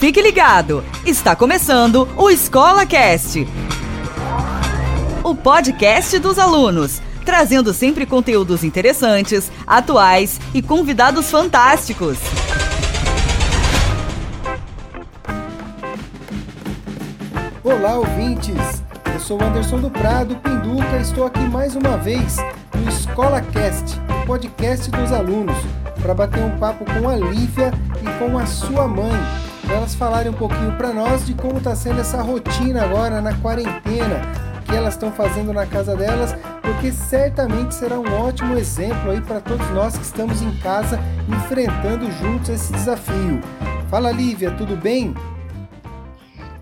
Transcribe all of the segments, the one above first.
Fique ligado, está começando o Escola Cast, o podcast dos alunos, trazendo sempre conteúdos interessantes, atuais e convidados fantásticos. Olá, ouvintes! Eu sou Anderson do Prado, Pinduca, e estou aqui mais uma vez no Escola Cast, podcast dos alunos, para bater um papo com a Lívia e com a sua mãe, para elas falarem um pouquinho para nós de como está sendo essa rotina agora na quarentena, que elas estão fazendo na casa delas, porque certamente será um ótimo exemplo aí para todos nós que estamos em casa enfrentando juntos esse desafio. Fala Lívia, tudo bem?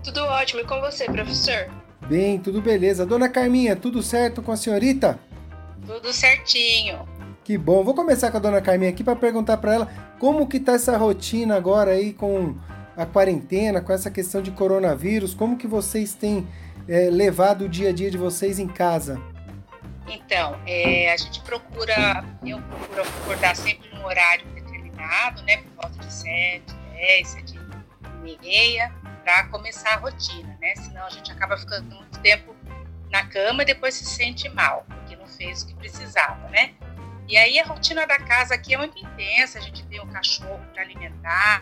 Tudo ótimo, e com você, professor? Bem, tudo beleza. Dona Carminha, tudo certo com a senhorita? Tudo certinho. Que bom. Vou começar com a dona Carminha aqui para perguntar para ela como que tá essa rotina agora aí com a quarentena, com essa questão de coronavírus, como que vocês têm é, levado o dia a dia de vocês em casa? Então, é, a gente procura, eu procuro acordar sempre num horário determinado, né, por volta de 7, 10, 7 e meia, para começar a rotina, né? Senão a gente acaba ficando muito tempo na cama e depois se sente mal, porque não fez o que precisava, né? E aí a rotina da casa aqui é muito intensa, a gente tem um cachorro para alimentar,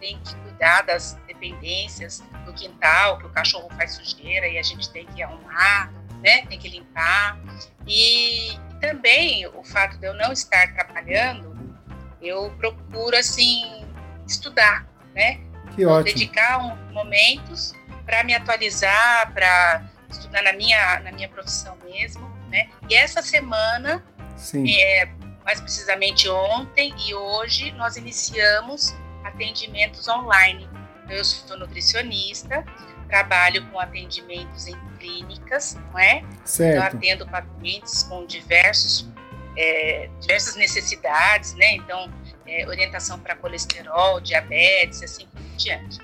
tem que cuidar das dependências do quintal, que o cachorro faz sujeira e a gente tem que arrumar, né? Tem que limpar. E, também o fato de eu não estar trabalhando, eu procuro assim estudar, né? Que ótimo. dedicar um, momentos para me atualizar, para estudar na minha, na minha profissão mesmo, né? E essa semana, é, mais precisamente ontem e hoje, nós iniciamos atendimentos online. Eu sou nutricionista, trabalho com atendimentos em clínicas, não é? Certo. Então, atendo pacientes com diversos, é, diversas necessidades, né? Então, é, orientação para colesterol, diabetes, assim por diante.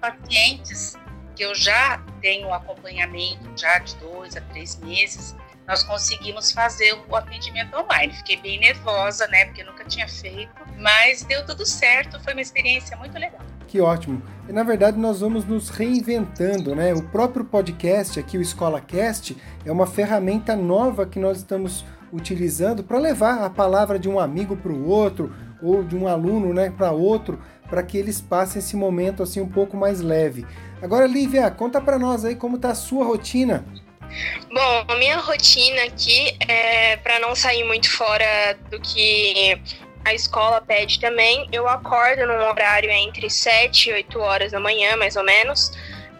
Pacientes que eu já tenho acompanhamento já de dois a três meses, nós conseguimos fazer o atendimento online. Fiquei bem nervosa, né, porque nunca tinha feito, mas deu tudo certo, foi uma experiência muito legal. Que ótimo. E na verdade nós vamos nos reinventando, né? O próprio podcast aqui, o Escola Cast, é uma ferramenta nova que nós estamos utilizando para levar a palavra de um amigo para o outro ou de um aluno, né, para outro, para que eles passem esse momento assim um pouco mais leve. Agora, Lívia, conta para nós aí como tá a sua rotina. Bom, a minha rotina aqui é para não sair muito fora do que a escola pede também. Eu acordo num horário entre 7 e 8 horas da manhã, mais ou menos.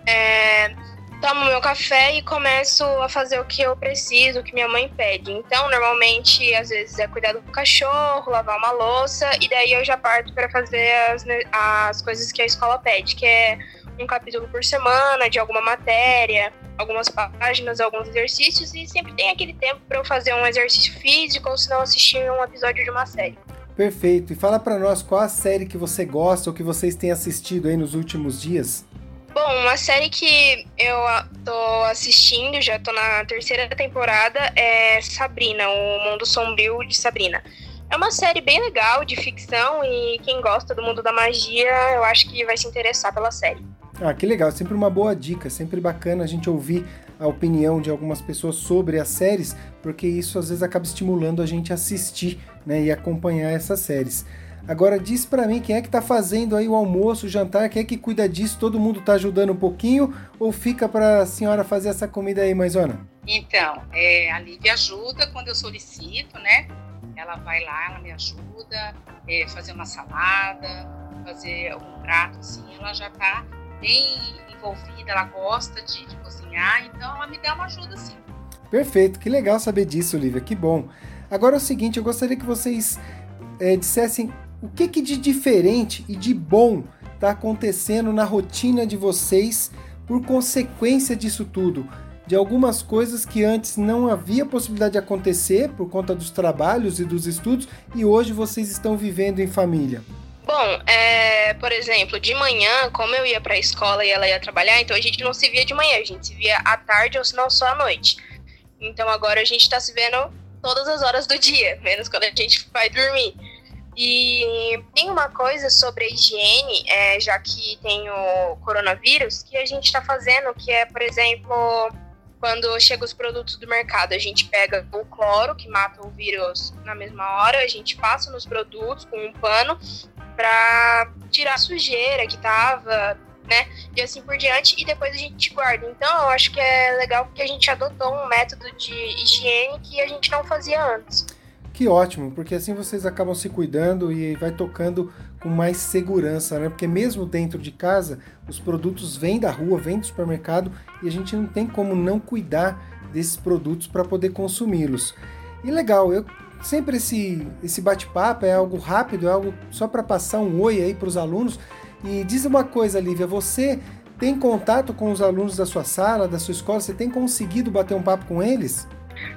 É, tomo meu café e começo a fazer o que eu preciso, o que minha mãe pede. Então, normalmente, às vezes é cuidar do cachorro, lavar uma louça, e daí eu já parto para fazer as, as coisas que a escola pede, que é um capítulo por semana de alguma matéria, algumas páginas, alguns exercícios, e sempre tem aquele tempo para eu fazer um exercício físico ou se não assistir um episódio de uma série. Perfeito. E fala para nós qual a série que você gosta ou que vocês têm assistido aí nos últimos dias. Bom, uma série que eu tô assistindo, já tô na terceira temporada, é Sabrina, o Mundo Sombrio de Sabrina. É uma série bem legal de ficção e quem gosta do mundo da magia, eu acho que vai se interessar pela série. Ah, que legal, sempre uma boa dica, sempre bacana a gente ouvir a opinião de algumas pessoas sobre as séries, porque isso às vezes acaba estimulando a gente a assistir né, e acompanhar essas séries. Agora diz para mim quem é que tá fazendo aí o almoço, o jantar, quem é que cuida disso? Todo mundo tá ajudando um pouquinho ou fica para a senhora fazer essa comida aí, mãezona? Então, é, a Lívia ajuda quando eu solicito, né? Ela vai lá, ela me ajuda, é, fazer uma salada, fazer um prato assim, ela já tá bem envolvida, ela gosta de, de cozinhar, então ela me dá uma ajuda sim. Perfeito, que legal saber disso, Lívia, que bom. Agora é o seguinte, eu gostaria que vocês é, dissessem o que, que de diferente e de bom está acontecendo na rotina de vocês por consequência disso tudo? De algumas coisas que antes não havia possibilidade de acontecer por conta dos trabalhos e dos estudos e hoje vocês estão vivendo em família. Bom, é, por exemplo, de manhã, como eu ia para a escola e ela ia trabalhar, então a gente não se via de manhã, a gente se via à tarde ou se não só à noite. Então agora a gente está se vendo todas as horas do dia, menos quando a gente vai dormir. E tem uma coisa sobre a higiene, é, já que tem o coronavírus, que a gente está fazendo, que é, por exemplo, quando chegam os produtos do mercado, a gente pega o cloro, que mata o vírus na mesma hora, a gente passa nos produtos com um pano para tirar a sujeira que tava, né? E assim por diante, e depois a gente guarda. Então, eu acho que é legal porque a gente adotou um método de higiene que a gente não fazia antes. Que ótimo, porque assim vocês acabam se cuidando e vai tocando com mais segurança, né? Porque mesmo dentro de casa, os produtos vêm da rua, vêm do supermercado e a gente não tem como não cuidar desses produtos para poder consumi-los. E legal, eu sempre esse esse bate-papo é algo rápido, é algo só para passar um oi aí para os alunos. E diz uma coisa, Lívia, você tem contato com os alunos da sua sala, da sua escola? Você tem conseguido bater um papo com eles?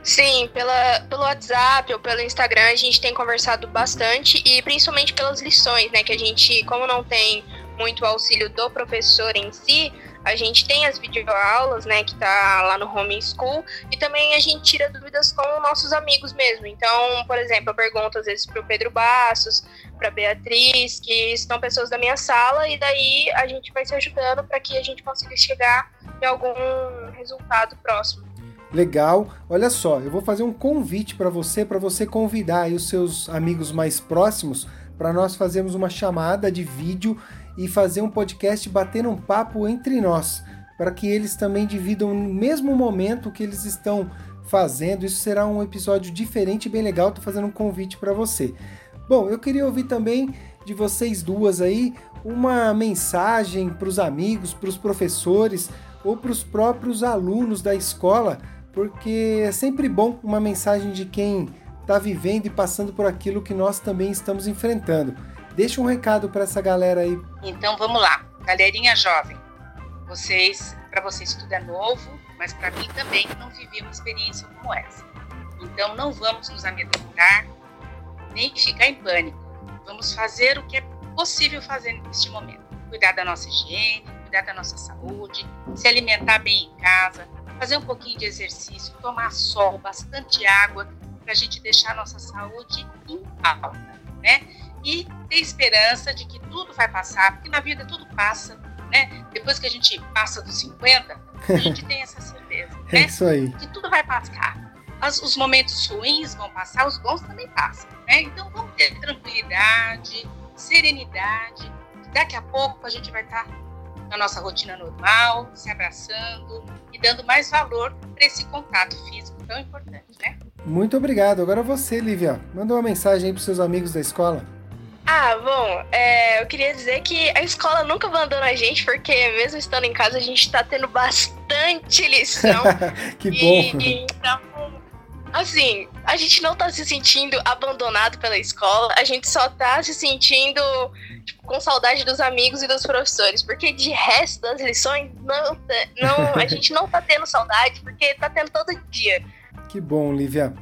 Sim, pela, pelo WhatsApp ou pelo Instagram a gente tem conversado bastante e principalmente pelas lições, né? Que a gente, como não tem muito auxílio do professor em si, a gente tem as videoaulas, né, que tá lá no Home School, e também a gente tira dúvidas com nossos amigos mesmo. Então, por exemplo, eu pergunto às vezes pro Pedro Bastos, pra Beatriz, que são pessoas da minha sala, e daí a gente vai se ajudando para que a gente consiga chegar em algum resultado próximo. Legal. Olha só, eu vou fazer um convite para você, para você convidar os seus amigos mais próximos para nós fazermos uma chamada de vídeo e fazer um podcast batendo um papo entre nós, para que eles também dividam no mesmo momento que eles estão fazendo. Isso será um episódio diferente e bem legal. Estou fazendo um convite para você. Bom, eu queria ouvir também de vocês duas aí uma mensagem para os amigos, para os professores ou para os próprios alunos da escola porque é sempre bom uma mensagem de quem está vivendo e passando por aquilo que nós também estamos enfrentando. Deixa um recado para essa galera aí. Então vamos lá, galerinha jovem. Vocês, para vocês tudo é novo, mas para mim também não vivi uma experiência como essa. Então não vamos nos amedrontar, nem ficar em pânico. Vamos fazer o que é possível fazer neste momento. Cuidar da nossa higiene, cuidar da nossa saúde, se alimentar bem em casa, fazer um pouquinho de exercício, tomar sol, bastante água, para a gente deixar a nossa saúde em alta, né? E ter esperança de que tudo vai passar, porque na vida tudo passa, né? Depois que a gente passa dos 50, a gente tem essa certeza, é né? isso aí. Que tudo vai passar. As, os momentos ruins vão passar, os bons também passam, né? Então vamos ter tranquilidade, serenidade. Daqui a pouco a gente vai estar na nossa rotina normal, se abraçando, dando mais valor para esse contato físico tão importante, né? Muito obrigado. Agora você, Lívia, manda uma mensagem aí para seus amigos da escola. Ah, bom, é, eu queria dizer que a escola nunca abandona a gente, porque mesmo estando em casa, a gente está tendo bastante lição. que bom. E, então, assim, a gente não está se sentindo abandonado pela escola, a gente só está se sentindo tipo, com saudade dos amigos e dos professores, porque de resto das lições, não, não, a gente não tá tendo saudade, porque tá tendo todo dia. Que bom, Lívia.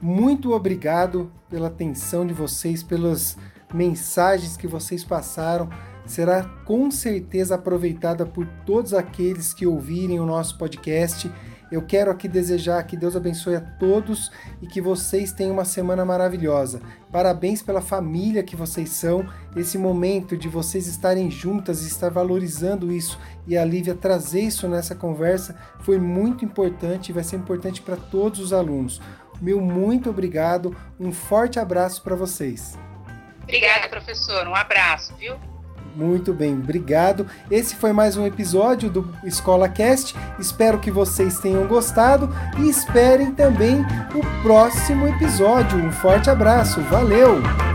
Muito obrigado pela atenção de vocês, pelas mensagens que vocês passaram. Será com certeza aproveitada por todos aqueles que ouvirem o nosso podcast eu quero aqui desejar que Deus abençoe a todos e que vocês tenham uma semana maravilhosa. Parabéns pela família que vocês são, esse momento de vocês estarem juntas estar valorizando isso e a Lívia trazer isso nessa conversa foi muito importante e vai ser importante para todos os alunos. Meu muito obrigado, um forte abraço para vocês. Obrigada, professor. Um abraço, viu? Muito bem, obrigado. Esse foi mais um episódio do Escola Cast. Espero que vocês tenham gostado e esperem também o próximo episódio. Um forte abraço, valeu!